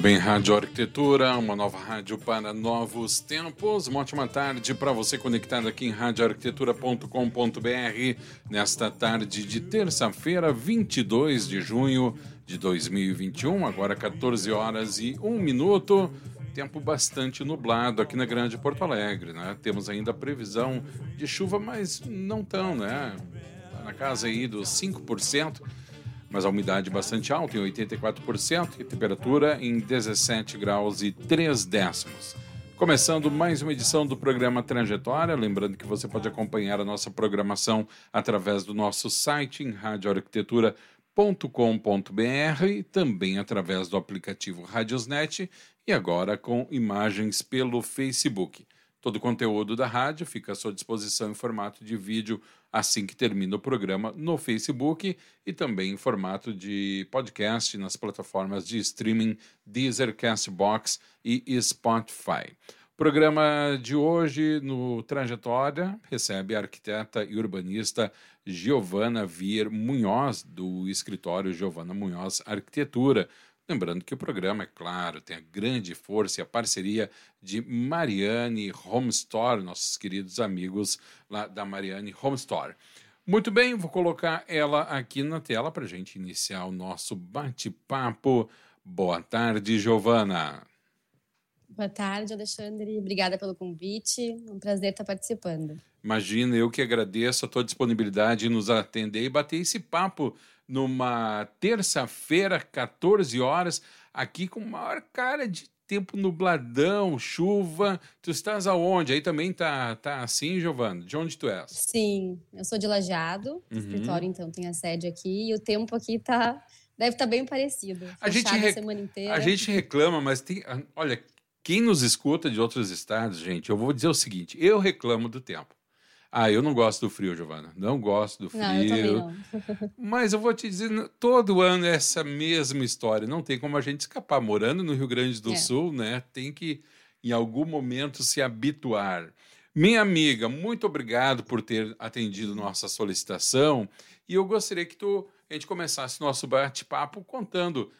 Muito bem, Rádio Arquitetura, uma nova rádio para novos tempos. Uma ótima tarde para você conectado aqui em radioarquitetura.com.br nesta tarde de terça-feira, 22 de junho de 2021, agora 14 horas e 1 minuto. Tempo bastante nublado aqui na Grande Porto Alegre, né? Temos ainda a previsão de chuva, mas não tão, né? Tá na casa aí dos 5% mas a umidade bastante alta, em 84%, e temperatura em 17 graus e 3 décimos. Começando mais uma edição do programa Trajetória, lembrando que você pode acompanhar a nossa programação através do nosso site em radioarquitetura.com.br também através do aplicativo Radiosnet e agora com imagens pelo Facebook. Todo o conteúdo da rádio fica à sua disposição em formato de vídeo assim que termina o programa no Facebook e também em formato de podcast nas plataformas de streaming Deezer, Castbox e Spotify. O programa de hoje no Trajetória recebe a arquiteta e urbanista Giovana Vier Munhoz, do escritório Giovana Munhoz Arquitetura. Lembrando que o programa, é claro, tem a grande força e a parceria de Mariane Home Store, nossos queridos amigos lá da Mariane Home Store. Muito bem, vou colocar ela aqui na tela para a gente iniciar o nosso bate-papo. Boa tarde, Giovana. Boa tarde, Alexandre. Obrigada pelo convite. É um prazer estar participando. Imagina, eu que agradeço a tua disponibilidade em nos atender e bater esse papo numa terça-feira, 14 horas, aqui com maior cara de tempo nubladão, chuva. Tu estás aonde? Aí também tá, tá assim, Giovana? De onde tu és? Sim, eu sou de Lajeado, uhum. escritório então tem a sede aqui e o tempo aqui tá deve estar tá bem parecido. A gente, rec... a gente reclama, mas tem, olha, quem nos escuta de outros estados, gente, eu vou dizer o seguinte, eu reclamo do tempo. Ah, eu não gosto do frio, Giovana. Não gosto do frio. Não, eu não. Mas eu vou te dizer, todo ano é essa mesma história. Não tem como a gente escapar. Morando no Rio Grande do é. Sul, né? Tem que, em algum momento, se habituar. Minha amiga, muito obrigado por ter atendido nossa solicitação. E eu gostaria que tu, a gente começasse nosso bate-papo contando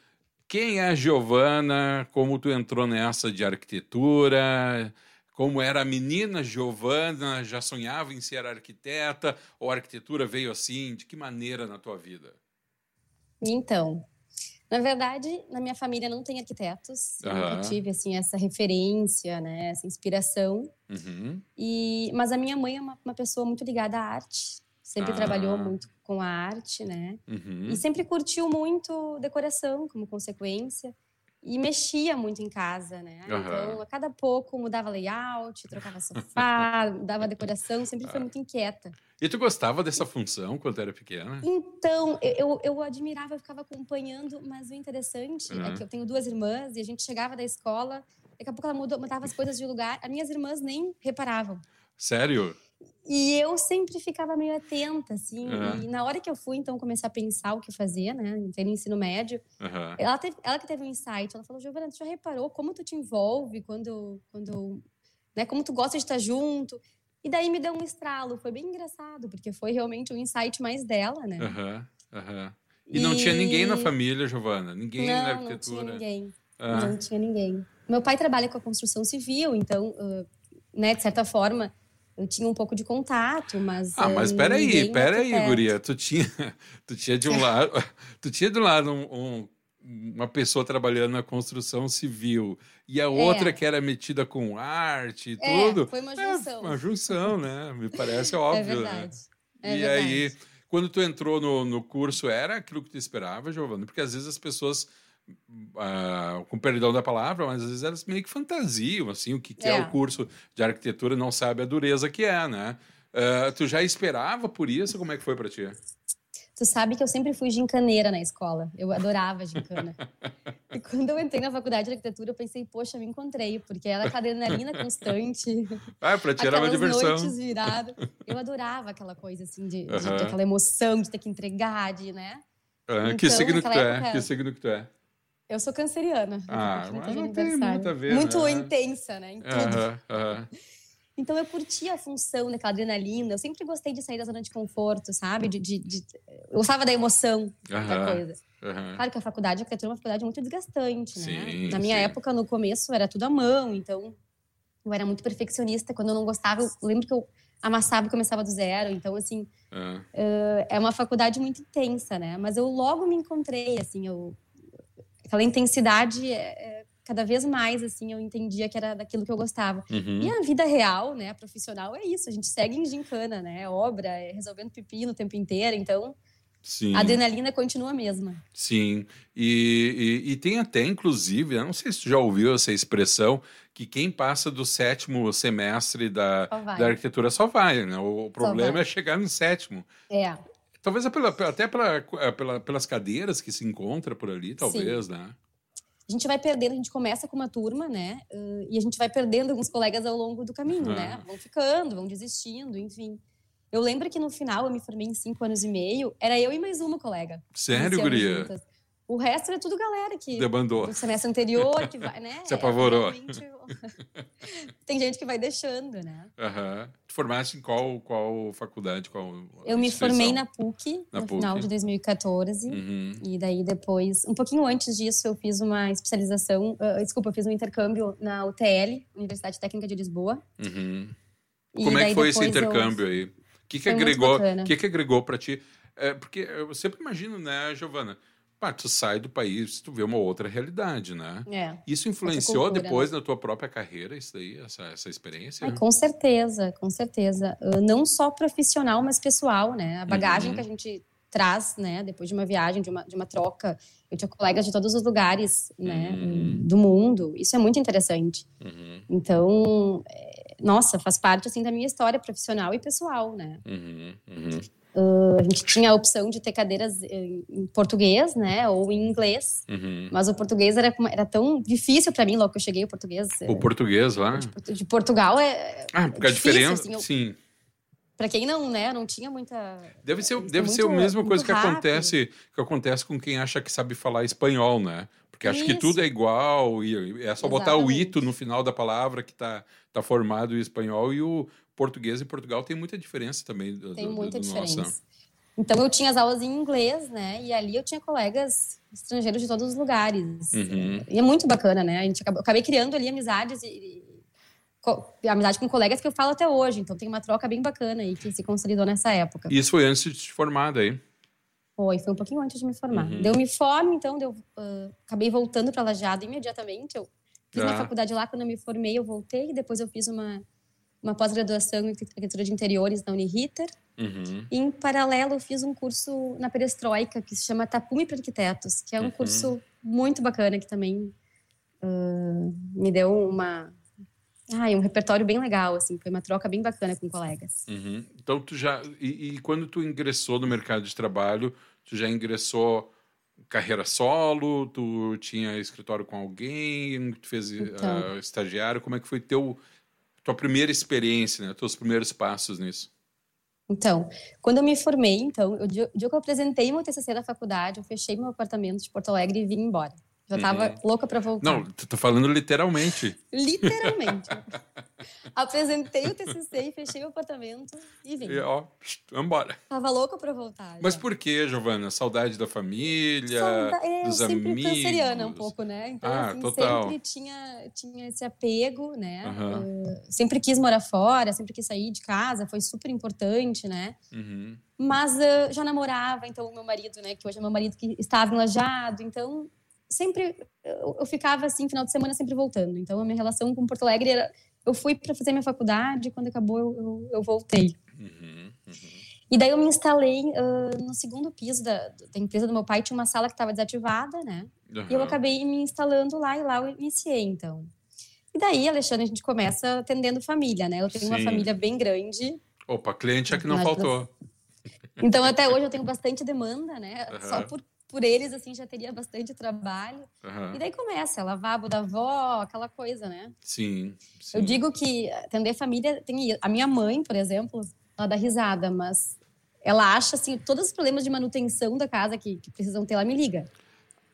quem é a Giovana, como tu entrou nessa de arquitetura, como era a menina Giovana, já sonhava em ser arquiteta, ou a arquitetura veio assim? De que maneira na tua vida? Então, na verdade, na minha família não tem arquitetos. Uhum. Eu tive assim essa referência, né, essa inspiração. Uhum. E mas a minha mãe é uma, uma pessoa muito ligada à arte. Sempre ah. trabalhou muito com a arte, né? Uhum. E sempre curtiu muito decoração como consequência e mexia muito em casa, né? Uhum. Então, a cada pouco mudava layout, trocava sofá, dava decoração, sempre foi muito inquieta. E tu gostava dessa função quando era pequena? Então, eu, eu admirava, eu ficava acompanhando, mas o interessante uhum. é que eu tenho duas irmãs e a gente chegava da escola, daqui a pouco ela mudou, mudava as coisas de lugar, as minhas irmãs nem reparavam. Sério? E eu sempre ficava meio atenta, assim. Uhum. E na hora que eu fui, então, começar a pensar o que fazer, né? No ensino médio. Uhum. Ela, teve, ela que teve um insight. Ela falou, Giovana, tu já reparou como tu te envolve quando... quando né? Como tu gosta de estar junto. E daí me deu um estralo. Foi bem engraçado, porque foi realmente um insight mais dela, né? Aham, uhum. aham. E, e, não tinha ninguém na família, Giovana? Ninguém não, na arquitetura? não tinha ninguém. Ah. Não tinha ninguém. Meu pai trabalha com a construção civil, então, né, de certa forma eu tinha um pouco de contato, mas. Ah, mas peraí, peraí, Guria. Tu tinha, tu tinha de um lado, tu tinha de um lado um, um, uma pessoa trabalhando na construção civil e a outra é. que era metida com arte e é, tudo. Foi uma junção. É, uma junção, né? Me parece é óbvio. É verdade. Né? e verdade. aí, quando tu entrou no, no curso, era aquilo que tu esperava, Giovana? Porque às vezes as pessoas Uh, com perdão da palavra, mas às vezes elas meio que fantasiam, assim, o que, que é. é. o curso de arquitetura não sabe a dureza que é, né? Uh, tu já esperava por isso? Como é que foi para ti? Tu sabe que eu sempre fui gincaneira na escola. Eu adorava gincana. e quando eu entrei na faculdade de arquitetura, eu pensei, poxa, me encontrei, porque era adrenalina constante. Ah, pra tirar uma diversão. noites viradas. Eu adorava aquela coisa, assim, de, de, de, aquela emoção de ter que entregar, de, né? então, que signo que tu é? Época, que signo que tu é? Eu sou canceriana. Ah, mas não tem ver, Muito né? intensa, né? Em tudo. Uh -huh, uh -huh. Então eu curtia a função daquela adrenalina. Eu sempre gostei de sair da zona de conforto, sabe? De, de, de... Eu gostava da emoção da coisa. Uhum. Claro que a faculdade, a arquitetura é uma faculdade muito desgastante, né? Sim, Na minha sim. época, no começo, era tudo à mão, então eu era muito perfeccionista. Quando eu não gostava, eu lembro que eu amassava e começava do zero. Então, assim, uhum. uh, é uma faculdade muito intensa, né? Mas eu logo me encontrei, assim, eu... aquela intensidade é, cada vez mais, assim, eu entendia que era daquilo que eu gostava. Uhum. E a vida real, né, profissional, é isso. A gente segue em gincana, né? Obra, é resolvendo pepino o tempo inteiro. Então, Sim. A adrenalina continua a mesma. Sim. E, e, e, tem até, inclusive, eu não sei se tu já ouviu essa expressão, que quem passa do sétimo semestre da, da arquitetura só vai, né? O problema é chegar no sétimo. É. Talvez é pela, até pela, é pela, pelas cadeiras que se encontra por ali, talvez, Sim. né? a gente vai perdendo, a gente começa com uma turma, né? Uh, e a gente vai perdendo alguns colegas ao longo do caminho, uhum. né? Vão ficando, vão desistindo, enfim. Eu lembro que no final, eu me formei em cinco anos e meio, era eu e mais uma colega. Sério, Guria? Juntas. O resto era tudo galera que. Debandou. Do semestre anterior, que vai, né? Se apavorou. Tem gente que vai deixando, né? Aham. Uhum. Tu formaste em qual, qual faculdade? Qual eu me formei na PUC, na no PUC. final de 2014. Uhum. E daí depois, um pouquinho antes disso, eu fiz uma especialização. Uh, desculpa, eu fiz um intercâmbio na UTL, Universidade Técnica de Lisboa. Uhum. Como é que foi esse intercâmbio eu... aí? O que, que agregou? Que, que agregou para ti? É, porque eu sempre imagino, né, Giovana? Pá, tu sai do país, tu vê uma outra realidade, né? É, isso influenciou cultura, depois né? na tua própria carreira, isso daí, essa, essa experiência? Ai, com certeza, com certeza. Uh, não só profissional, mas pessoal, né? A bagagem uhum. que a gente traz, né? Depois de uma viagem, de uma, de uma troca. Eu tinha colegas de todos os lugares, né? Uhum. Do mundo. Isso é muito interessante. Uhum. Então, é, nossa, faz parte, assim, da minha história profissional e pessoal, né? Uhum. Uh, a gente tinha a opção de ter cadeiras em português, né, ou em inglês. Uhum. Mas o português era, era tão difícil para mim logo que eu cheguei. O português. O português lá? De, de Portugal é. Ah, porque é difícil, a diferença. Assim, eu, sim. Para quem não, né, não tinha muita. Deve ser, deve muito, ser a mesma coisa que acontece, que acontece com quem acha que sabe falar espanhol, né? Porque acha que tudo é igual e é só Exatamente. botar o ito no final da palavra que está tá formado em espanhol e o português e Portugal tem muita diferença também. Do, tem muita do, do diferença. Nosso. Então eu tinha as aulas em inglês, né? E ali eu tinha colegas estrangeiros de todos os lugares. Uhum. E é muito bacana, né? A gente acabou, acabei criando ali amizades e, e, amizade com colegas que eu falo até hoje. Então tem uma troca bem bacana aí que se consolidou nessa época. E isso foi antes de te formar daí? Foi, foi um pouquinho antes de me formar. Uhum. Deu me formo, então deu, uh, acabei voltando para Lajado imediatamente. Eu fiz ah. faculdade lá, quando eu me formei eu voltei. Depois eu fiz uma uma pós-graduação em arquitetura de interiores na Uniriter. Uhum. E, em paralelo, eu fiz um curso na Perestroika, que se chama Tapume para Arquitetos, que é um uhum. curso muito bacana, que também uh, me deu uma... Ah, um repertório bem legal, assim, foi uma troca bem bacana com colegas. Uhum. Então, tu já... E, e, quando tu ingressou no mercado de trabalho, tu já ingressou carreira solo, tu tinha escritório com alguém, tu fez então, uh, estagiário, como é que foi teu tua primeira experiência, né? Teus primeiros passos nisso. Então, quando eu me formei, então, o dia, que eu apresentei meu TCC da faculdade, eu fechei meu apartamento de Porto Alegre e vim embora. Já tava uhum. louca para voltar. Não, tu tá falando literalmente. literalmente. Apresentei o TCC fechei o apartamento e vim. E, ó, embora. Tava louca para voltar. Mas por que, Giovana? Saudade da família, Sauda... é, dos sempre amigos? sempre canceriana um pouco, né? Então, ah, assim, total. sempre tinha, tinha esse apego, né? Uhum. Uh, sempre quis morar fora, sempre quis sair de casa, foi super importante, né? Uhum. Mas uh, já namorava, então o meu marido, né? Que hoje é meu marido que estava enlajado, então sempre eu, eu, ficava assim, final de semana sempre voltando. Então a minha relação com Porto Alegre era eu fui para fazer minha faculdade, quando acabou eu, eu, eu voltei. Uhum, uhum. E daí eu me instalei uh, no segundo piso da, da, empresa do meu pai, tinha uma sala que estava desativada, né? Uhum. E eu acabei me instalando lá e lá eu iniciei, então. E daí, Alexandre, a gente começa atendendo família, né? Eu tenho Sim. uma família bem grande. Opa, cliente é que não faltou. Então, até hoje eu tenho bastante demanda, né? Só por, por eles, assim, já teria bastante trabalho. Uhum. E daí começa, lavabo da avó, aquela coisa, né? Sim, sim. Eu digo que atender família tem... A minha mãe, por exemplo, ela dá risada, mas ela acha, assim, todos os problemas de manutenção da casa que, que precisam ter, ela me liga.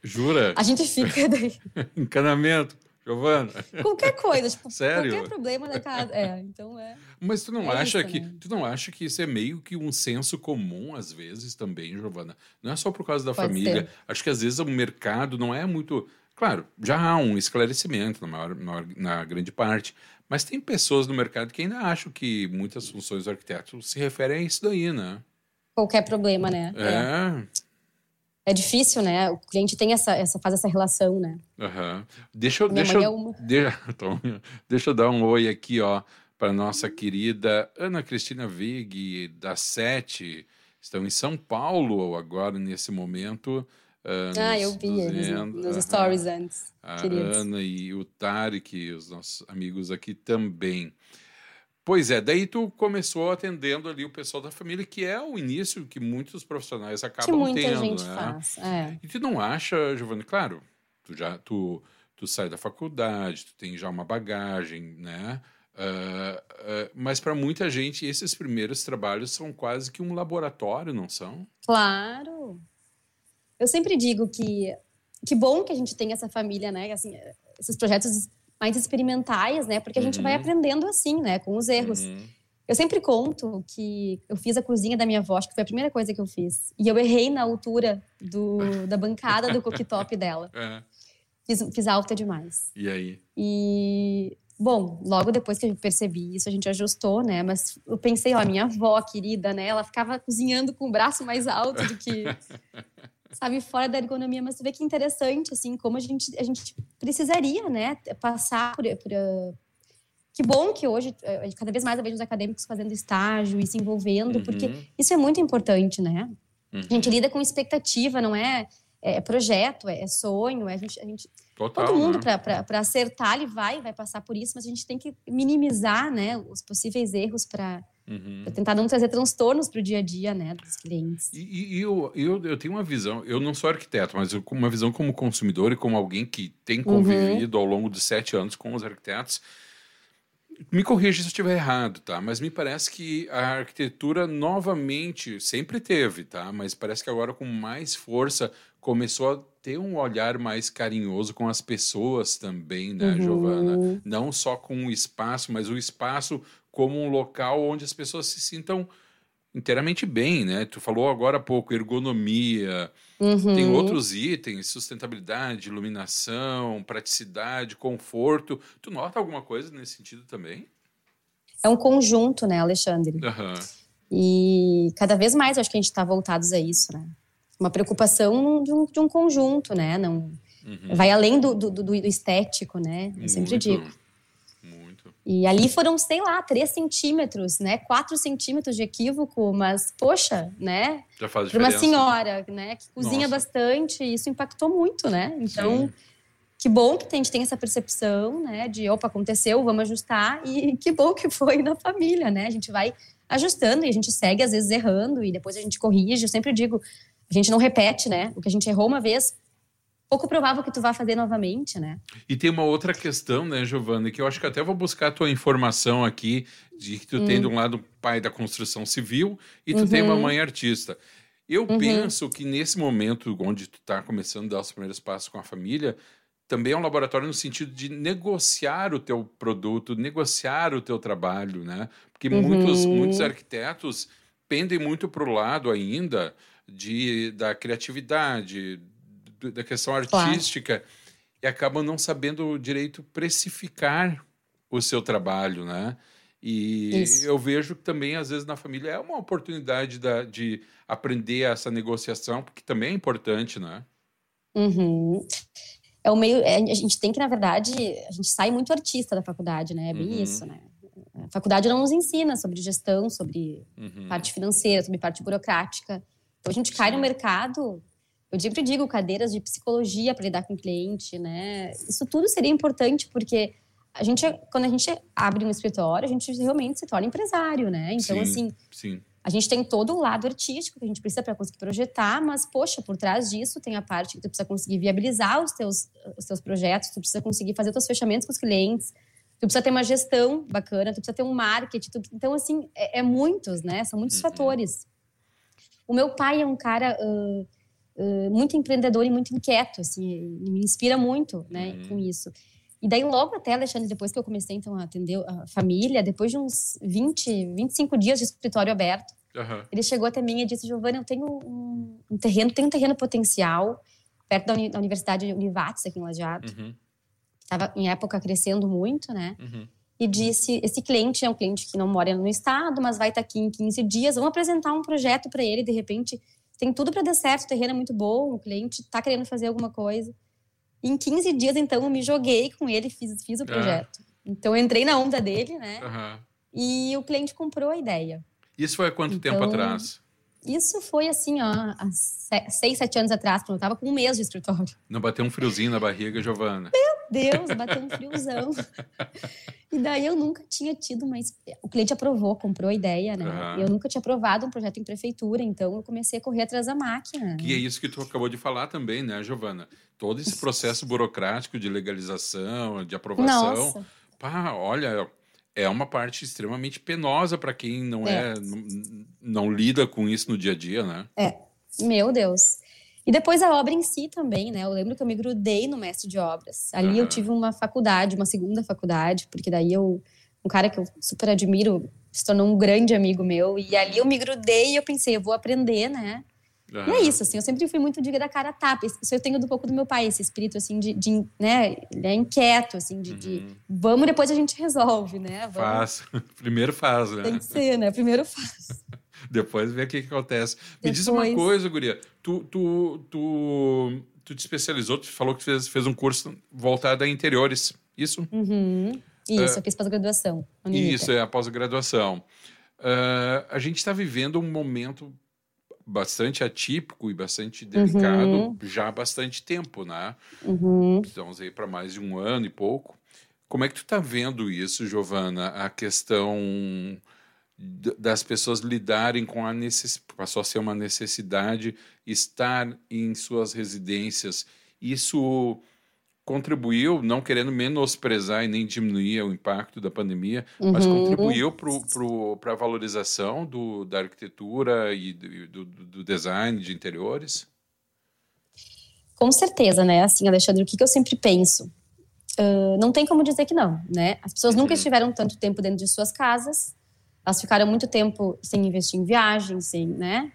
Jura? A gente fica daí. Encanamento. Giovana. Qualquer coisa, tipo, Sério? qualquer problema da casa. É, então é. Mas tu não é acha isso, que né? tu não acha que isso é meio que um senso comum às vezes também, Giovana? Não é só por causa da Pode família. ser. Acho que às vezes o mercado não é muito, claro, já há um esclarecimento na, maior, na, grande parte, mas tem pessoas no mercado que ainda acham que muitas funções do arquiteto se referem a isso daí, né? Qualquer problema, né? É. É difícil, né? O cliente tem essa, essa faz essa relação, né? Aham. Deixa eu, deixa, é uma. de- Tom, deixa eu dar um oi aqui, ó, para nossa querida Ana Cristina Vig, da Sete. Estão em São Paulo agora, nesse momento. ah, Ah, nos- eu vi eles nos Aham. stories antes. A queridos. Ana e o Tarek, os nossos amigos aqui também. Pois é, daí tu começou atendendo ali o pessoal da família, que é o início que muitos profissionais Que acabam muita tendo, gente né? faz. É. E tu não acha, Giovanni, claro, tu já tu, tu sai da faculdade, tu tem já uma bagagem, né? Ah, ah, mas para muita gente esses primeiros trabalhos são quase que um laboratório, não são? Claro. Eu sempre digo que que bom que a gente tem essa família, né? Assim, esses projetos mais experimentais, né? Porque a gente vai Uhum. aprendendo assim, né? Com os erros. Uhum. Eu sempre conto que eu fiz a cozinha da minha avó, acho que foi a primeira coisa que eu fiz. E eu errei na altura do, da bancada do cooktop dela. É. Fiz, fiz alta demais. E aí? E, bom, logo depois que eu percebi isso, a gente ajustou, né? Mas eu pensei, ó, a minha avó querida, né? Ela ficava cozinhando com o braço mais alto do que, sabe, fora da ergonomia. Mas tu vê que interessante, assim, como a gente, a gente precisaria, né? Passar por. por uh, que bom que hoje, eh, cada vez mais eu vejo os acadêmicos fazendo estágio e se envolvendo, porque Uhum. isso é muito importante, né? Uhum. A gente lida com expectativa, não é, é projeto, é, é sonho, é a gente, a gente Total, Todo mundo, né? para acertar, ele vai, vai passar por isso, mas a gente tem que minimizar né, os possíveis erros para Uhum. tentar não trazer transtornos para o dia a dia né, dos clientes. E, e- eu, eu, eu tenho uma visão, eu não sou arquiteto, mas eu, uma visão como consumidor e como alguém que tem convivido ao longo de sete anos com os arquitetos. Me corrija se eu estiver errado, tá? Mas me parece que a arquitetura novamente sempre teve, tá? Mas parece que agora com mais força começou a ter um olhar mais carinhoso com as pessoas também, né, Uhum. Giovana? Não só com o espaço, mas o espaço como um local onde as pessoas se sintam inteiramente bem, né? Tu falou agora há pouco ergonomia, Uhum. tem outros itens, sustentabilidade, iluminação, praticidade, conforto. Tu nota alguma coisa nesse sentido também? É um conjunto, né, Alexandre? Aham. E cada vez mais acho que a gente está voltados a isso, né? Uma preocupação de um, de um conjunto, né? Não, Uhum. Vai além do, do, do- do estético, né? Eu sempre Muito, digo. E ali foram, sei lá, 3 centímetros, né? 4 centímetros de equívoco, mas, poxa, né? Já faz Para uma diferença. senhora, né, que cozinha Nossa. bastante, isso impactou muito, né? Então, Sim. que bom que a gente tem essa percepção, né, de opa, aconteceu, vamos ajustar e que bom que foi na família, né? A gente vai ajustando e a gente segue às vezes errando e depois a gente corrige. Eu sempre digo, a gente não repete, né? O que a gente errou uma vez, pouco provável que tu vá fazer novamente, né? E tem uma outra questão, né, Giovana, que eu acho que até vou buscar a tua informação aqui, de que tu tem de um lado o pai da construção civil e tu tem uma Uhum. mãe artista. Eu Uhum. penso que nesse momento onde tu está começando a dar os primeiros passos com a família, também é um laboratório no sentido de negociar o teu produto, negociar o teu trabalho, né? Porque muitos, Uhum. muitos arquitetos pendem muito para o lado ainda de, da criatividade, da questão Claro. artística e acabam não sabendo direito precificar o seu trabalho, né? E Isso. eu vejo que também, às vezes, na família é uma oportunidade da- de aprender essa negociação, porque também é importante, né? Uhum. É o meio. é, a gente tem que, na verdade, a gente sai muito artista da faculdade, né? É bem Uhum. isso, né? A faculdade não nos ensina sobre gestão, sobre Uhum. parte financeira, sobre parte burocrática. Então a gente cai no mercado. Eu sempre digo cadeiras de psicologia para lidar com o cliente, né? Isso tudo seria importante porque a gente, quando a gente abre um escritório, a gente realmente se torna empresário, né? Então Sim. assim, Sim. a gente tem todo o lado artístico que a gente precisa para conseguir projetar, mas, poxa, por trás disso tem a parte que tu precisa conseguir viabilizar os teus, os teus projetos, tu precisa conseguir fazer os teus fechamentos com os clientes, tu precisa ter uma gestão bacana, tu precisa ter um marketing. Tu, então, assim, é, é, muitos, né? São muitos uhum. fatores. O meu pai é um cara uh, uh, muito empreendedor e muito inquieto, assim, me inspira muito, né, uhum. com isso. E daí, logo até, Alexandre, depois que eu comecei então a atender a família, depois de uns 20, 25 dias de escritório aberto, uhum. ele chegou até mim e disse: Giovanni, eu tenho um, um terreno, tenho um terreno potencial perto da, uni da Universidade Univates, aqui em Lajeado. Uhum. Estava em época crescendo muito, né? Uhum. E disse: esse cliente é um cliente que não mora no estado, mas vai estar aqui em 15 dias. Vamos apresentar um projeto para ele. De repente, tem tudo para dar certo, o terreno é muito bom, o cliente está querendo fazer alguma coisa. Em 15 dias, então, eu me joguei com ele, fiz, fiz o é. projeto. Então, eu entrei na onda dele, né? Uhum. E o cliente comprou a ideia. Isso foi há quanto então, tempo atrás? Isso foi assim, ó, há seis, sete anos atrás, quando eu tava com um mês de escritório. Não bateu um friozinho na barriga, Giovana? Meu Deus, bateu um friozão. e daí eu nunca tinha tido uma. O cliente aprovou, comprou a ideia, né? Uhum. Eu nunca tinha aprovado um projeto em prefeitura, então eu comecei a correr atrás da máquina. Que é isso que tu acabou de falar também, né, Giovana? Todo esse processo burocrático de legalização, de aprovação. Nossa. Pá, olha, é uma parte extremamente penosa para quem não é, é não, não, lida com isso no dia a dia, né? É, meu Deus. E depois a obra em si também, né? Eu lembro que eu me grudei no mestre de obras. Ali uhum. eu tive uma faculdade, uma segunda faculdade, porque daí eu um cara que eu super admiro se tornou um grande amigo meu e ali eu me grudei e eu pensei, eu vou aprender, né? Uhum. E é isso, assim, eu sempre fui muito diga da cara tapa. Isso eu tenho um pouco do meu pai, esse espírito, assim, de, de né, ele é inquieto, assim, de, uhum. de, vamos, depois a gente resolve, né? Vamos... Faz, primeiro faz, né? Tem que ser, né? Primeiro faz. depois vê o que, que acontece. Depois... Me diz uma coisa, guria, tu, tu, tu, tu te especializou, tu falou que fez, fez um curso voltado a interiores, isso? Uhum. Isso, é, eu fiz pós-graduação. Isso, é a pós-graduação. Uh, a gente está vivendo um momento bastante atípico e bastante delicado uhum. já há bastante tempo, né? Uhum. Estamos aí para mais de um ano e pouco. Como é que tu está vendo isso, Giovana? A questão das pessoas lidarem com a necessidade, passou a ser uma necessidade estar em suas residências. Isso contribuiu, não querendo menosprezar e nem diminuir o impacto da pandemia, uhum. mas contribuiu para a valorização do, da arquitetura e do, do, do, design de interiores? Com certeza, né? Assim, Alexandre, o que, que eu sempre penso? Uh, não tem como dizer que não, né? As pessoas uhum. nunca estiveram tanto tempo dentro de suas casas, elas ficaram muito tempo sem investir em viagens, sem, né?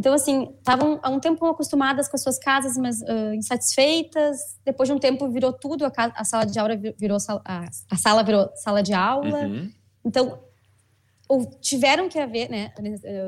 Então, assim, estavam há um tempo acostumadas com as suas casas, mas uh, insatisfeitas. Depois de um tempo, virou tudo. A, a sala de aula virou sala, a, a, sala virou sala de aula. Uhum. Então, ou tiveram que haver né,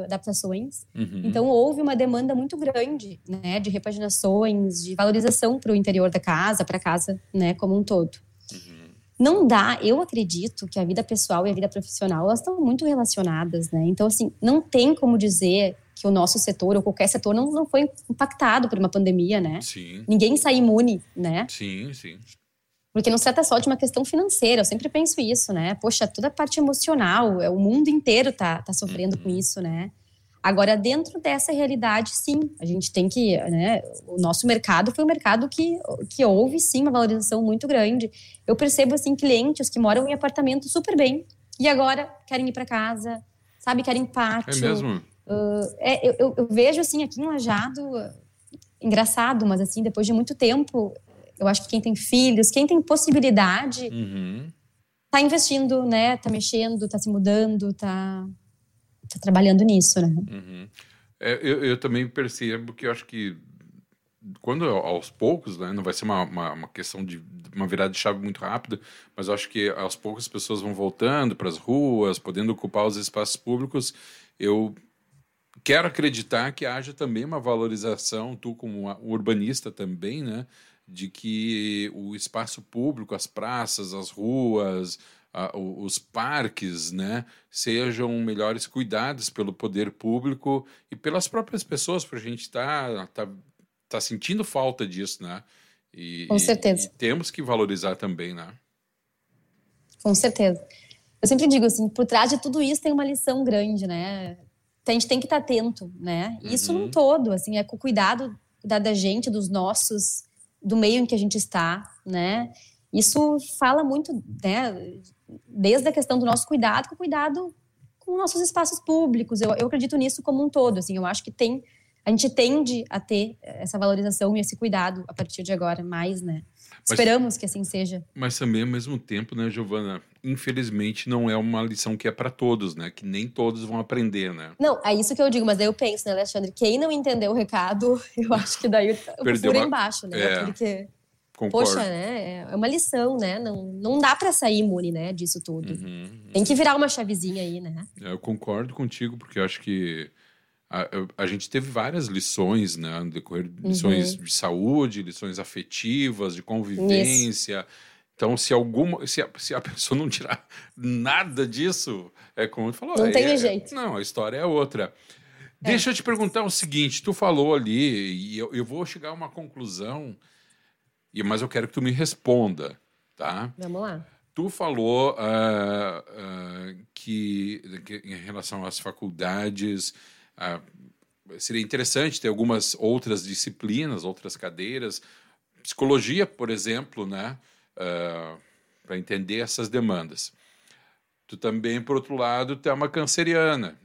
adaptações. Uhum. Então, houve uma demanda muito grande né, de repaginações, de valorização para o interior da casa, para a casa né, como um todo. Uhum. Não dá, eu acredito que a vida pessoal e a vida profissional elas estão muito relacionadas, né? Então, assim, não tem como dizer que o nosso setor ou qualquer setor não, não foi impactado por uma pandemia, né? Sim. Ninguém sai imune, né? Sim, sim. Porque não se trata só de uma questão financeira, eu sempre penso isso, né? Poxa, toda a parte emocional, é, o mundo inteiro tá, tá sofrendo uhum. com isso, né? Agora, dentro dessa realidade, sim, a gente tem que, né, o nosso mercado foi um mercado que, que houve, sim, uma valorização muito grande. Eu percebo, assim, clientes que moram em apartamento super bem e agora querem ir para casa, sabe, querem pátio. É mesmo? Uh, é, eu, eu, vejo, assim, aqui em Lajado, engraçado, mas, assim, depois de muito tempo, eu acho que quem tem filhos, quem tem possibilidade, uhum. tá investindo, né? Tá mexendo, tá se mudando, tá, tá trabalhando nisso, né? Uhum. É, eu, eu também percebo que eu acho que quando aos poucos, né, não vai ser uma, uma, uma, questão de uma virada de chave muito rápida, mas eu acho que aos poucos as pessoas vão voltando para as ruas, podendo ocupar os espaços públicos. Eu quero acreditar que haja também uma valorização, tu como urbanista também, né, de que o espaço público, as praças, as ruas, a, os parques, né, sejam melhores cuidados pelo poder público e pelas próprias pessoas, porque a gente está tá, tá sentindo falta disso, né? E, Com certeza. E, e temos que valorizar também, né? Com certeza. Eu sempre digo assim, por trás de tudo isso tem uma lição grande, né? Então a gente tem que estar tá atento, né? Isso uhum. num todo, assim, é com cuidado da, da gente, dos nossos, do meio em que a gente está, né? Isso fala muito, né? Desde a questão do nosso cuidado, com cuidado com nossos espaços públicos. Eu, eu acredito nisso como um todo, assim. Eu acho que tem a gente tende a ter essa valorização e esse cuidado a partir de agora mais, né? Mas, Esperamos que assim seja. Mas também, ao mesmo tempo, né, Giovana? Infelizmente, não é uma lição que é para todos, né? Que nem todos vão aprender, né? Não, é isso que eu digo, mas daí eu penso, né, Alexandre? Quem não entendeu o recado, eu acho que daí Perdeu uma... embaixo, né? É. Porque. Concordo. Poxa, né? É uma lição, né? Não, não dá para sair imune, né? Disso tudo. Uhum, uhum. Tem que virar uma chavezinha aí, né? É, eu concordo contigo, porque eu acho que a, a, gente teve várias lições, né, no decorrer, lições uhum. de saúde, lições afetivas, de convivência. Isso. Então, se alguma, se a, se a, pessoa não tirar nada disso, é como ele falou. Não é, tem é, jeito. Não, a história é outra. É. Deixa eu te perguntar o seguinte: tu falou ali, e eu, eu vou chegar a uma conclusão, e, mas eu quero que tu me responda, tá? Vamos lá. Tu falou uh, uh, que, que, em relação às faculdades, ah, seria interessante ter algumas outras disciplinas, outras cadeiras, psicologia, por exemplo, né, uh, para entender essas demandas. Tu também, por outro lado, tem uma canceriana.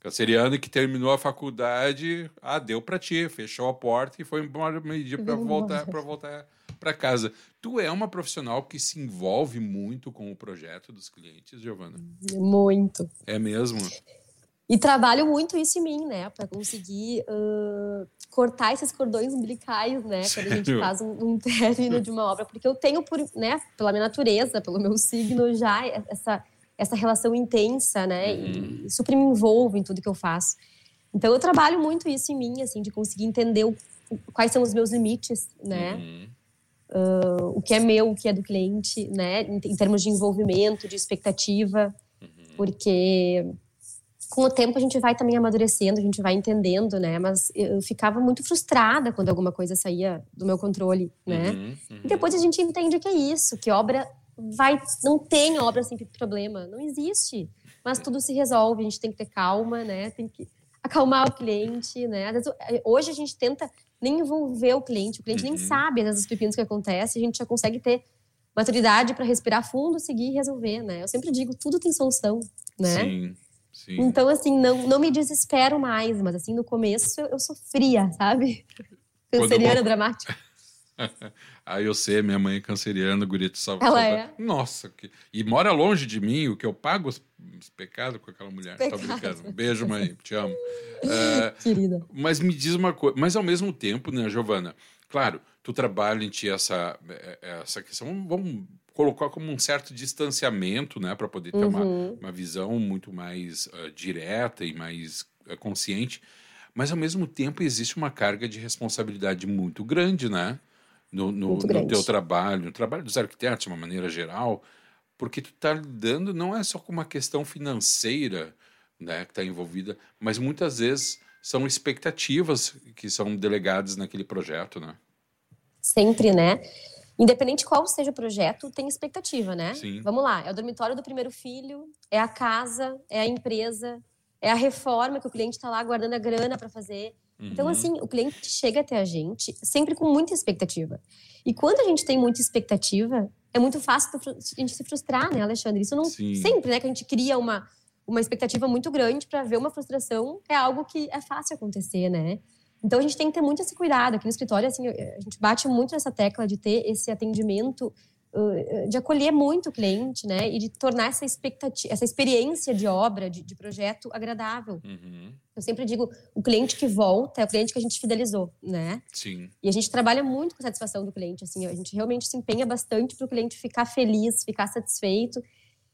Canceriana que terminou a faculdade, ah, deu para ti, fechou a porta e foi embora meio-dia para voltar para voltar para casa. Tu é uma profissional que se envolve muito com o projeto dos clientes, Giovana? Muito. É mesmo? E trabalho muito isso em mim, né? Para conseguir uh, cortar esses cordões umbilicais, né? Sério? Quando a gente faz um, um término de uma obra. Porque eu tenho, por, né, pela minha natureza, pelo meu signo, já essa, essa relação intensa, né? Uhum. E super me envolvo em tudo que eu faço. Então, eu trabalho muito isso em mim, assim, de conseguir entender o, quais são os meus limites, né? Uhum. Uh, o que é meu, o que é do cliente, né? Em, em termos de envolvimento, de expectativa. Uhum. Porque com o tempo a gente vai também amadurecendo, a gente vai entendendo, né? Mas eu ficava muito frustrada quando alguma coisa saía do meu controle, né? Uhum, uhum. E depois a gente entende que é isso, que obra vai, não tem obra sem problema, não existe. Mas tudo se resolve, a gente tem que ter calma, né? Tem que acalmar o cliente, né? Vezes, hoje a gente tenta nem envolver o cliente, o cliente uhum. nem sabe às vezes os pepinos que acontecem, a gente já consegue ter maturidade para respirar fundo, seguir e resolver, né? Eu sempre digo, tudo tem solução, né? Sim. Sim. Então, assim, não, não me desespero mais, mas assim, no começo eu, eu sofria, sabe? Canceriana dramática. Aí eu sei, minha mãe é canceriana, Gurito salva. Ela é. Nossa, que... e mora longe de mim, o que eu pago os, os pecados com aquela mulher. Tá brincando. Beijo, mãe, te amo. É, Querida. Mas me diz uma coisa, mas ao mesmo tempo, né, Giovana? Claro, tu trabalha em ti essa, é, é, essa questão, vamos colocar como um certo distanciamento, né, para poder ter uhum. uma, uma visão muito mais uh, direta e mais uh, consciente. Mas ao mesmo tempo existe uma carga de responsabilidade muito grande, né, no, no, no teu trabalho, no trabalho dos arquitetos de uma maneira geral, porque tu está lidando não é só com uma questão financeira, né, que está envolvida, mas muitas vezes são expectativas que são delegadas naquele projeto, né? Sempre, né? Independente qual seja o projeto, tem expectativa, né? Sim. Vamos lá, é o dormitório do primeiro filho, é a casa, é a empresa, é a reforma que o cliente está lá guardando a grana para fazer. Uhum. Então, assim, o cliente chega até a gente sempre com muita expectativa. E quando a gente tem muita expectativa, é muito fácil a gente se frustrar, né, Alexandre? Isso não Sim. sempre, né, que a gente cria uma uma expectativa muito grande para ver uma frustração é algo que é fácil acontecer, né? Então a gente tem que ter muito esse cuidado. Aqui no escritório, assim, a gente bate muito nessa tecla de ter esse atendimento, de acolher muito o cliente, né? E de tornar essa expectativa, essa experiência de obra, de, de projeto agradável. Uhum. Eu sempre digo, o cliente que volta é o cliente que a gente fidelizou, né? Sim. E a gente trabalha muito com a satisfação do cliente, assim, a gente realmente se empenha bastante para o cliente ficar feliz, ficar satisfeito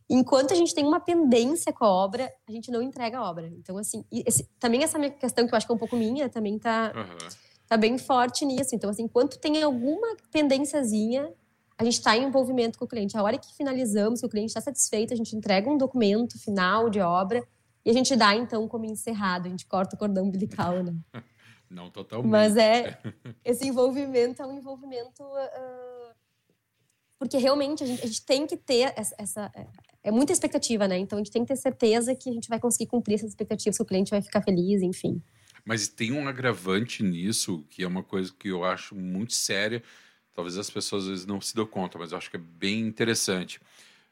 Enquanto a gente tem uma pendência com a obra, a gente não entrega a obra. Então, assim, esse, também essa minha questão, que eu acho que é um pouco minha, também tá, uhum. tá bem forte nisso. Então, assim, enquanto tem alguma pendênciazinha, a gente está em envolvimento com o cliente. A hora que finalizamos, que o cliente está satisfeito, a gente entrega um documento final de obra e a gente dá, então, como encerrado. A gente corta o cordão umbilical, né? Não totalmente. Mas é... Esse envolvimento é um envolvimento... Uh, porque realmente a gente, a gente tem que ter essa, essa, é muita expectativa, né? Então a gente tem que ter certeza que a gente vai conseguir cumprir essas expectativas, que o cliente vai ficar feliz, enfim. Mas tem um agravante nisso, que é uma coisa que eu acho muito séria. Talvez as pessoas às vezes não se dão conta, mas eu acho que é bem interessante.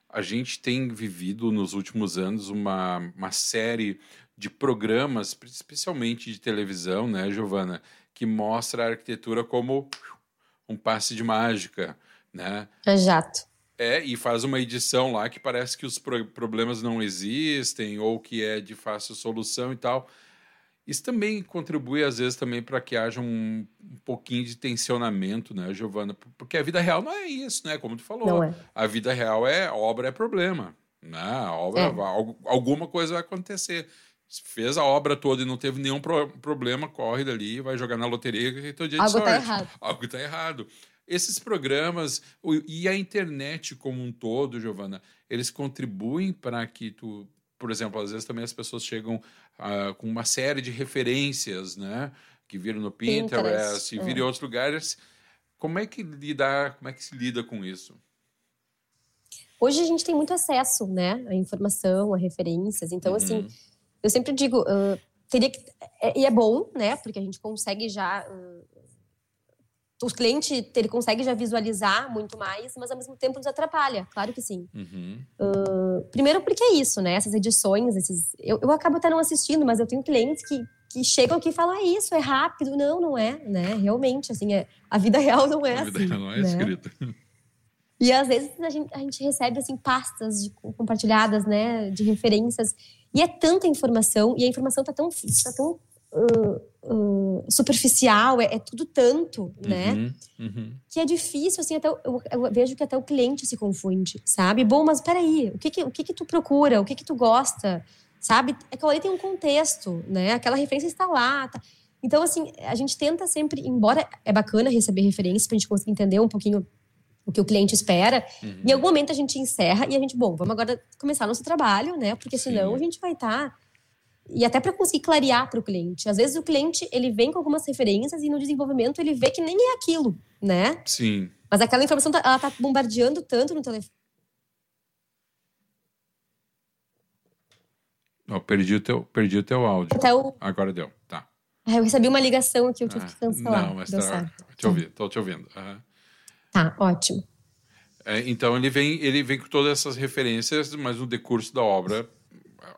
A gente tem vivido nos últimos anos uma, uma série de programas, especialmente de televisão, né, Giovana, que mostra a arquitetura como um passe de mágica, né? Exato. É, e faz uma edição lá que parece que os pro problemas não existem ou que é de fácil solução e tal. Isso também contribui, às vezes, também para que haja um, um, pouquinho de tensionamento, né, Giovana? Porque a vida real não é isso, né? Como tu falou. É. A vida real é obra é problema. Né? A obra, é. alguma coisa vai acontecer. Fez a obra toda e não teve nenhum pro problema, corre dali, vai jogar na loteria e teu dia Algo de tá sorte. Tá errado. Algo está errado esses programas e a internet como um todo, Giovana, eles contribuem para que tu, por exemplo, às vezes também as pessoas chegam uh, com uma série de referências, né, que viram no Pinterest, Pinterest e viram é. em outros lugares. Como é que lidar, como é que se lida com isso? Hoje a gente tem muito acesso, né, à informação, a referências. Então, assim, uhum. assim, eu sempre digo, uh, teria que é, e é bom, né, porque a gente consegue já uh, o cliente ele consegue já visualizar muito mais, mas ao mesmo tempo nos atrapalha, claro que sim. Uhum. Uh, primeiro porque é isso, né? Essas edições, esses, eu, eu acabo até não assistindo, mas eu tenho clientes que, que chegam aqui e falam, ah, isso é rápido. Não, não é, né? Realmente, assim, é, a vida real não é a assim. A vida real não é né? escrita. E às vezes a gente, a gente recebe, assim, pastas de, compartilhadas, né, de referências, e é tanta informação, e a informação tá tão, tá tão uh, uh, superficial, é, é, tudo tanto, né? Uhum, uhum. Que é difícil, assim, até eu, eu, vejo que até o cliente se confunde, sabe? Bom, mas peraí, o que que, o que que tu procura? O que que tu gosta? Sabe? Aquela ali tem um contexto, né? Aquela referência está lá, tá? Então, assim, a gente tenta sempre, embora é bacana receber referências para a gente conseguir entender um pouquinho o que o cliente espera, uhum. em algum momento a gente encerra e a gente, bom, vamos agora começar nosso trabalho, né? Porque senão Sim. a gente vai estar tá e até para conseguir clarear para o cliente. Às vezes o cliente ele vem com algumas referências e no desenvolvimento ele vê que nem é aquilo, né? Sim. Mas aquela informação tá, ela tá bombardeando tanto no telefone. Oh, perdi o teu, perdi o teu áudio. Até o... Agora deu, tá. Ah, eu recebi uma ligação aqui, eu tive ah, que cancelar. Não, mas tá, te ouvi, tô te ouvindo. Uhum. Tá, ótimo. É, então ele vem, ele vem com todas essas referências, mas no decurso da obra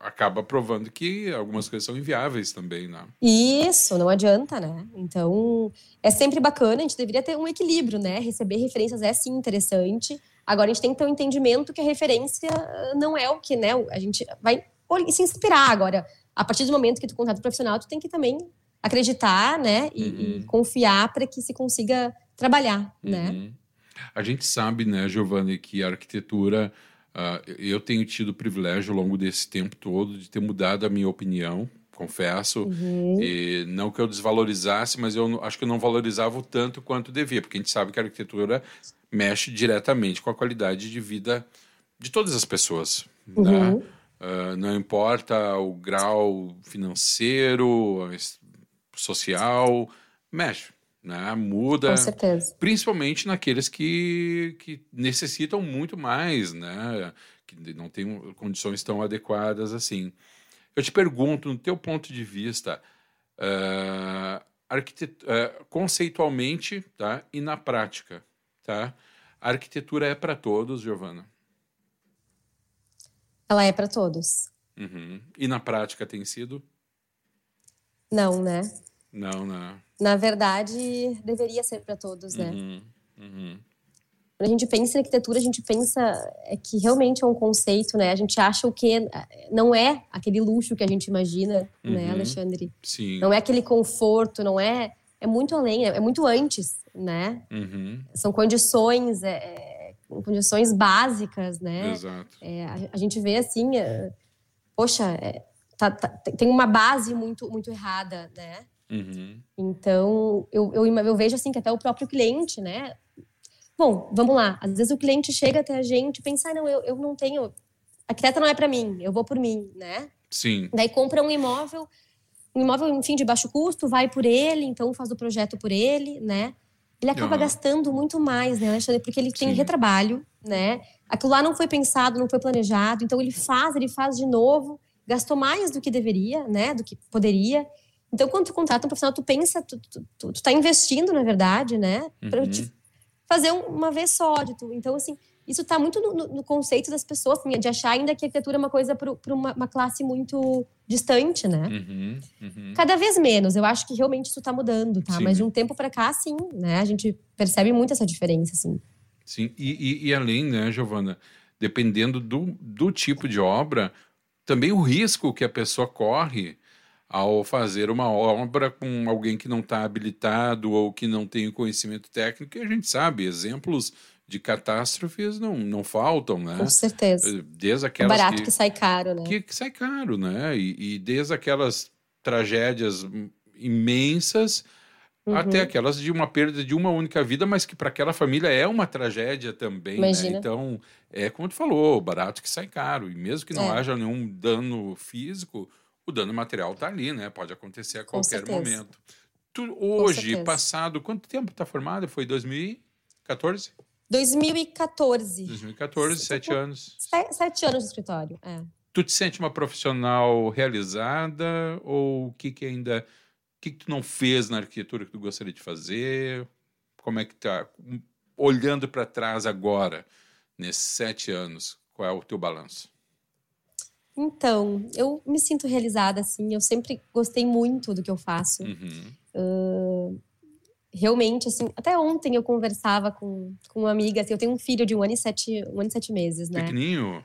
acaba provando que algumas coisas são inviáveis também, né? Isso, não adianta, né? Então, é sempre bacana, a gente deveria ter um equilíbrio, né? Receber referências é sim interessante. Agora, a gente tem que ter um entendimento que a referência não é o que, né? A gente vai se inspirar agora. A partir do momento que tu contrata um profissional, tu tem que também acreditar, né? E, uhum. e confiar para que se consiga trabalhar, né? uhum. né? A gente sabe, né, Giovanni, que a arquitetura Uh, eu tenho tido o privilégio ao longo desse tempo todo de ter mudado a minha opinião, confesso. Uhum. E não que eu desvalorizasse, mas eu acho que eu não valorizava o tanto quanto devia, porque a gente sabe que a arquitetura mexe diretamente com a qualidade de vida de todas as pessoas. Né? Uhum. Né? Uh, não importa o grau financeiro, social, mexe né? Muda. Com certeza. Principalmente naqueles que, que necessitam muito mais, né? Que não têm condições tão adequadas assim. Eu te pergunto, no teu ponto de vista, uh, arquitet... Uh, conceitualmente tá? e na prática, tá? a arquitetura é para todos, Giovana? Ela é para todos. Uhum. E na prática tem sido? Não, né? Não, não. Na verdade, deveria ser para todos, né? Uhum, uhum. Quando a gente pensa em arquitetura, a gente pensa é que realmente é um conceito, né? A gente acha o que não é aquele luxo que a gente imagina, né, uhum. né, Alexandre? Sim. Não é aquele conforto, não é. É muito além, é, é muito antes, né? Uhum. São condições, é, é, condições básicas, né? Exato. É, a, a, gente vê assim, é, poxa, tá, tá, tem uma base muito, muito errada, né? Uhum. Então, eu, eu, eu, vejo assim que até o próprio cliente, né? Bom, vamos lá. Às vezes o cliente chega até a gente e pensa, ah, não, eu, eu não tenho... Arquiteta não é para mim, eu vou por mim, né? Sim. Daí compra um imóvel, um imóvel, enfim, de baixo custo, vai por ele, então faz o projeto por ele, né? ele acaba uhum. gastando muito mais, né, Alexandre? Porque ele tem Sim. retrabalho, né? Aquilo lá não foi pensado, não foi planejado, então ele faz, ele faz de novo, gastou mais do que deveria, né? Do que poderia. Então, quando tu contrata um profissional, tu pensa, tu, tu, tu, tu tá investindo, na verdade, né? Pra uhum. te fazer uma vez só. De tu. Então, assim, isso está muito no, no, conceito das pessoas, assim, de achar ainda que a arquitetura é uma coisa para uma, uma, classe muito distante, né? Uhum, uhum. Cada vez menos. Eu acho que realmente isso está mudando, tá? Sim. Mas de um tempo para cá, sim, né? A gente percebe muito essa diferença, assim. Sim, e, e, e além, né, Giovana, dependendo do, do tipo de obra, também o risco que a pessoa corre ao fazer uma obra com alguém que não está habilitado ou que não tem o conhecimento técnico, e a gente sabe, exemplos de catástrofes não, não faltam, né? Com certeza. Desde aquelas é barato que, que, sai caro, né? Que, que sai caro, né? E, e desde aquelas tragédias imensas uhum. até aquelas de uma perda de uma única vida, mas que para aquela família é uma tragédia também, né? Então, é como tu falou, barato que sai caro. E mesmo que não é. haja nenhum dano físico, o dano material está ali, né? Pode acontecer a qualquer momento. Tu, hoje, passado, quanto tempo está formado? Foi 2014? 2014. 2014, sete anos. Sete, anos no escritório, é. Tu te sente uma profissional realizada ou o que que ainda, o que, que tu não fez na arquitetura que tu gostaria de fazer? Como é que tá? Olhando para trás agora, nesses sete anos, qual é o teu balanço? Então, eu me sinto realizada, assim. Eu sempre gostei muito do que eu faço. Uhum. Uh, realmente, assim, até ontem eu conversava com, com uma amiga, assim, eu tenho um filho de um ano e sete, um ano e sete meses, né? Pequenininho?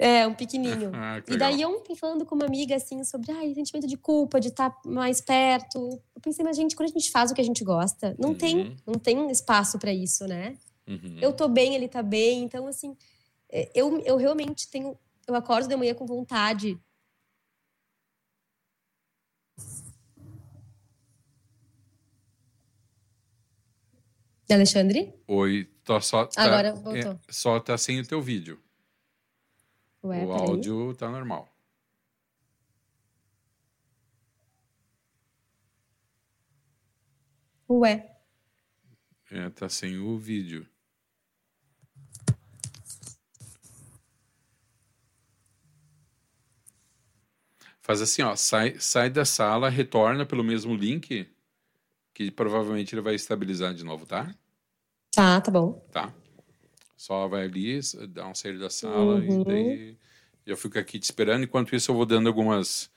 É, um pequenininho. ah, e daí ontem falando com uma amiga, assim, sobre, ai, sentimento de culpa, de estar tá mais perto. Eu pensei, mas gente, quando a gente faz o que a gente gosta, não uhum. tem, não tem espaço para isso, né? Uhum. Eu tô bem, ele tá bem, então, assim, é, eu, eu realmente tenho eu acordo de manhã com vontade. Alexandre? Oi, tô só. Tá, Agora voltou. É, só tá sem o teu vídeo. Ué, o áudio tá normal. Ué. É, tá sem o vídeo. Faz assim, ó, sai, sai da sala, retorna pelo mesmo link, que provavelmente ele vai estabilizar de novo, tá? Tá, tá bom. Tá. Só vai ali, dá um sair da sala uhum. e daí eu fico aqui te esperando. Enquanto isso, eu vou dando algumas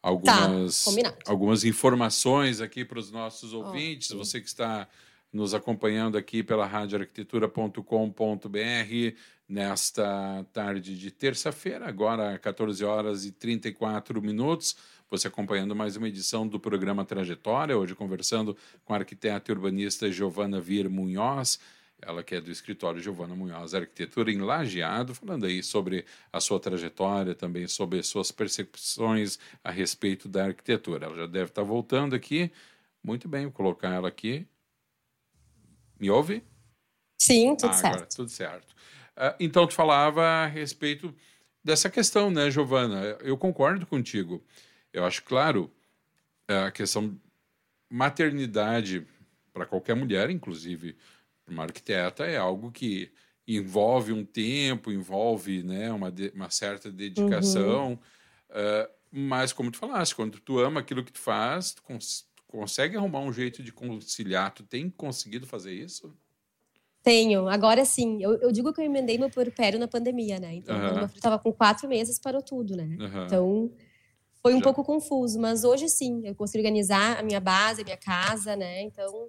algumas tá, algumas informações aqui para os nossos ouvintes. Você que está nos acompanhando aqui pela radioarquitetura.com.br nesta tarde de terça-feira, agora 14 horas e 34 minutos. Você acompanhando mais uma edição do programa Trajetória, hoje conversando com a arquiteta e urbanista Giovana Vir Munhoz, ela que é do escritório Giovana Munhoz Arquitetura em Lajeado, falando aí sobre a sua trajetória, também sobre suas percepções a respeito da arquitetura. Ela já deve estar voltando aqui. Muito bem, vou colocar ela aqui. Me ouve? Sim, tudo ah, certo. Agora, tudo certo. Uh, então, tu falava a respeito dessa questão, né, Giovana? Eu concordo contigo. Eu acho, claro, a questão maternidade para qualquer mulher, inclusive uma arquiteta, é algo que envolve um tempo, envolve né, uma, de, uma certa dedicação. Uhum. Uh, mas, como tu falaste, quando tu ama aquilo que tu faz, tu cons consegue arrumar um jeito de conciliar? Tu tem conseguido fazer isso? Tenho, agora sim. Eu, eu digo que eu emendei meu puerpério na pandemia, né? Então, uhum. meu filho estava com quatro meses, parou tudo, né? Uhum. Então, foi um Já. pouco confuso. Mas hoje, sim, eu consigo organizar a minha base, a minha casa, né? Então,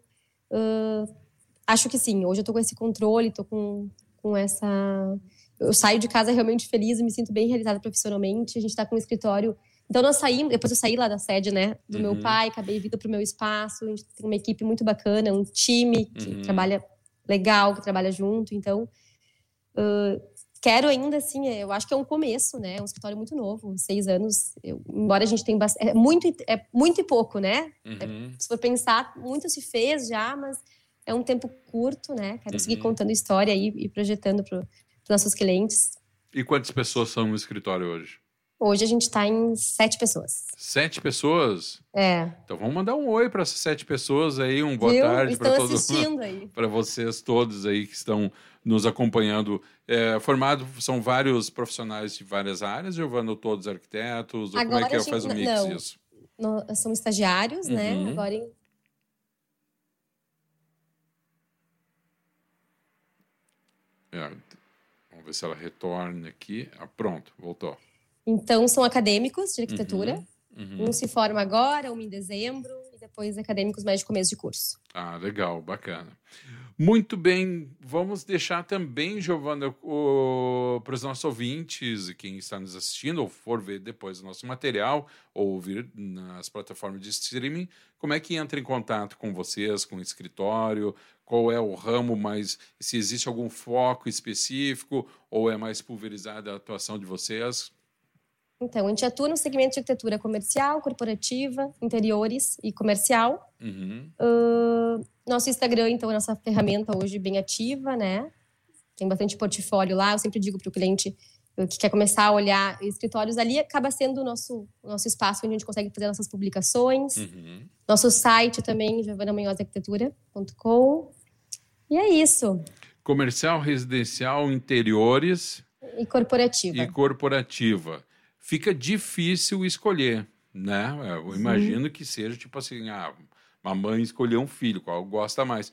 uh, acho que sim. Hoje eu tô com esse controle, tô com, com essa... Eu saio de casa realmente feliz, me sinto bem realizada profissionalmente. A gente está com um escritório... Então, nós saímos... Depois eu saí lá da sede, né? Do uhum. meu pai, acabei vindo pro meu espaço. A gente tem uma equipe muito bacana, um time que uhum. trabalha legal, que trabalha junto. Então, uh, quero ainda, assim, eu acho que é um começo, né? É um escritório muito novo, seis anos. Eu, embora a gente tenha bastante. É muito, é muito e pouco, né? É, uhum. É, se for pensar, muito se fez já, mas é um tempo curto, né? Quero uhum. seguir contando história aí e projetando para os nossos clientes. E quantas pessoas são no escritório hoje? Hoje a gente está em sete pessoas. Sete pessoas? É. Então vamos mandar um oi para essas sete pessoas aí, um boa Viu? tarde para todos. Para vocês todos aí que estão nos acompanhando. É, formado são vários profissionais de várias áreas, Giovana, todos arquitetos. Agora como é que é? Faz o mix não, isso? No, são estagiários, né? uhum. né? Agora em É, vamos ver se ela retorna aqui. Ah, pronto, voltou. Então, são acadêmicos de arquitetura. Uhum, uhum. Um se forma agora, um em dezembro, e depois acadêmicos mais de começo de curso. Ah, legal, bacana. Muito bem, vamos deixar também, Giovana, para os nossos ouvintes e quem está nos assistindo, ou for ver depois o nosso material, ou ouvir nas plataformas de streaming, como é que entra em contato com vocês, com o escritório, qual é o ramo, mas se existe algum foco específico, ou é mais pulverizada a atuação de vocês? Então, a gente atua no segmento de arquitetura comercial, corporativa, interiores e comercial. Uhum. Uh, nosso Instagram, então, é nossa ferramenta hoje bem ativa, né? Tem bastante portfólio lá. Eu sempre digo para o cliente que quer começar a olhar escritórios ali, acaba sendo o nosso, o nosso espaço onde a gente consegue fazer nossas publicações. Uhum. Nosso site também, giovanamanhosarquitetura.com. E é isso. Comercial, residencial, interiores... E corporativa. E corporativa fica difícil escolher, né? Eu imagino que seja tipo assim, ah, uma mãe escolher um filho, qual gosta mais.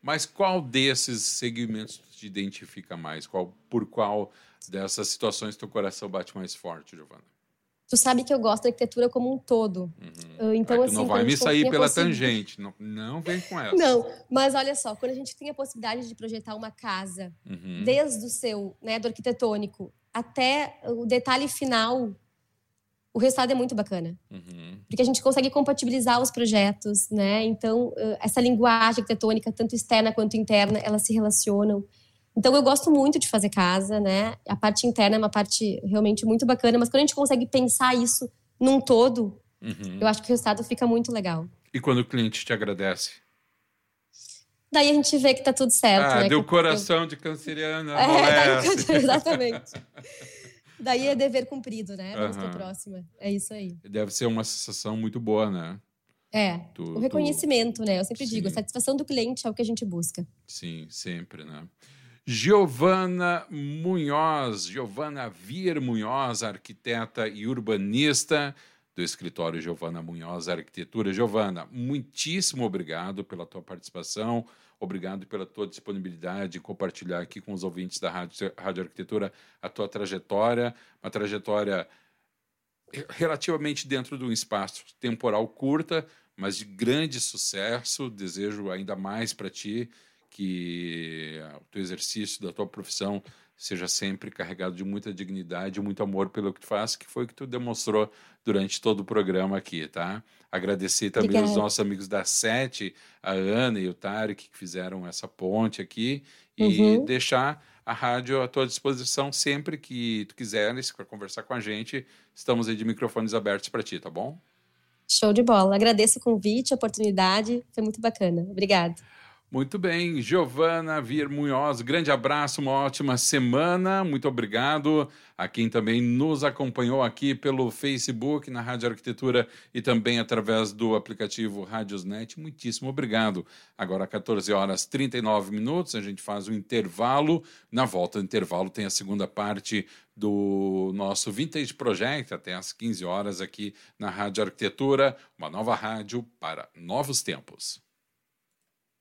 Mas qual desses segmentos te identifica mais? Qual, por qual dessas situações teu coração bate mais forte, Giovana? Tu sabe que eu gosto da arquitetura como um todo. Uhum. Então, assim, não vai me sair pela tangente. Não, não vem com essa. Não, mas olha só, quando a gente tem a possibilidade de projetar uma casa, uhum. desde o seu, né, do arquitetônico até o detalhe final, o resultado é muito bacana. Uhum. Porque a gente consegue compatibilizar os projetos, né? Então, essa linguagem arquitetônica, tanto externa quanto interna, elas se relacionam. Então, eu gosto muito de fazer casa, né? A parte interna é uma parte realmente muito bacana, mas quando a gente consegue pensar isso num todo, uhum. eu acho que o resultado fica muito legal. E quando o cliente te agradece? Daí a gente vê que tá tudo certo. Ah, né? deu que, coração de canceriana. É, daí, exatamente. daí é dever cumprido, né? Vamos uhum. pra próxima. É isso aí. Deve ser uma sensação muito boa, né? É, tu, o reconhecimento, tu... né? Eu sempre Sim. digo, a satisfação do cliente é o que a gente busca. Sim, sempre, né? Giovana Munhoz, Giovana Vier Munhoz, arquiteta e urbanista do escritório Giovana Munhoz Arquitetura. Giovana, muitíssimo obrigado pela tua participação, obrigado pela tua disponibilidade de compartilhar aqui com os ouvintes da Rádio, Rádio Arquitetura a tua trajetória, uma trajetória relativamente dentro de um espaço temporal curta, mas de grande sucesso. Desejo ainda mais para ti que o teu exercício da tua profissão seja sempre carregado de muita dignidade, muito amor pelo que tu faz, que foi o que tu demonstrou durante todo o programa aqui, tá? Agradecer também Obrigada. aos nossos amigos da Sete, a Ana e o Tarek, que fizeram essa ponte aqui, e uhum. deixar a rádio à tua disposição sempre que tu quiseres para conversar com a gente. Estamos aí de microfones abertos para ti, tá bom? Show de bola. Agradeço o convite, a oportunidade. Foi muito bacana. Obrigada. Muito bem, Giovana Vier Munhoz, grande abraço, uma ótima semana, muito obrigado a quem também nos acompanhou aqui pelo Facebook, na Rádio Arquitetura e também através do aplicativo Radiosnet, muitíssimo obrigado. Agora, 14 horas 39 minutos, a gente faz um intervalo, na volta do intervalo tem a segunda parte do nosso Vintage Project, até às 15 horas aqui na Rádio Arquitetura, uma nova rádio para novos tempos.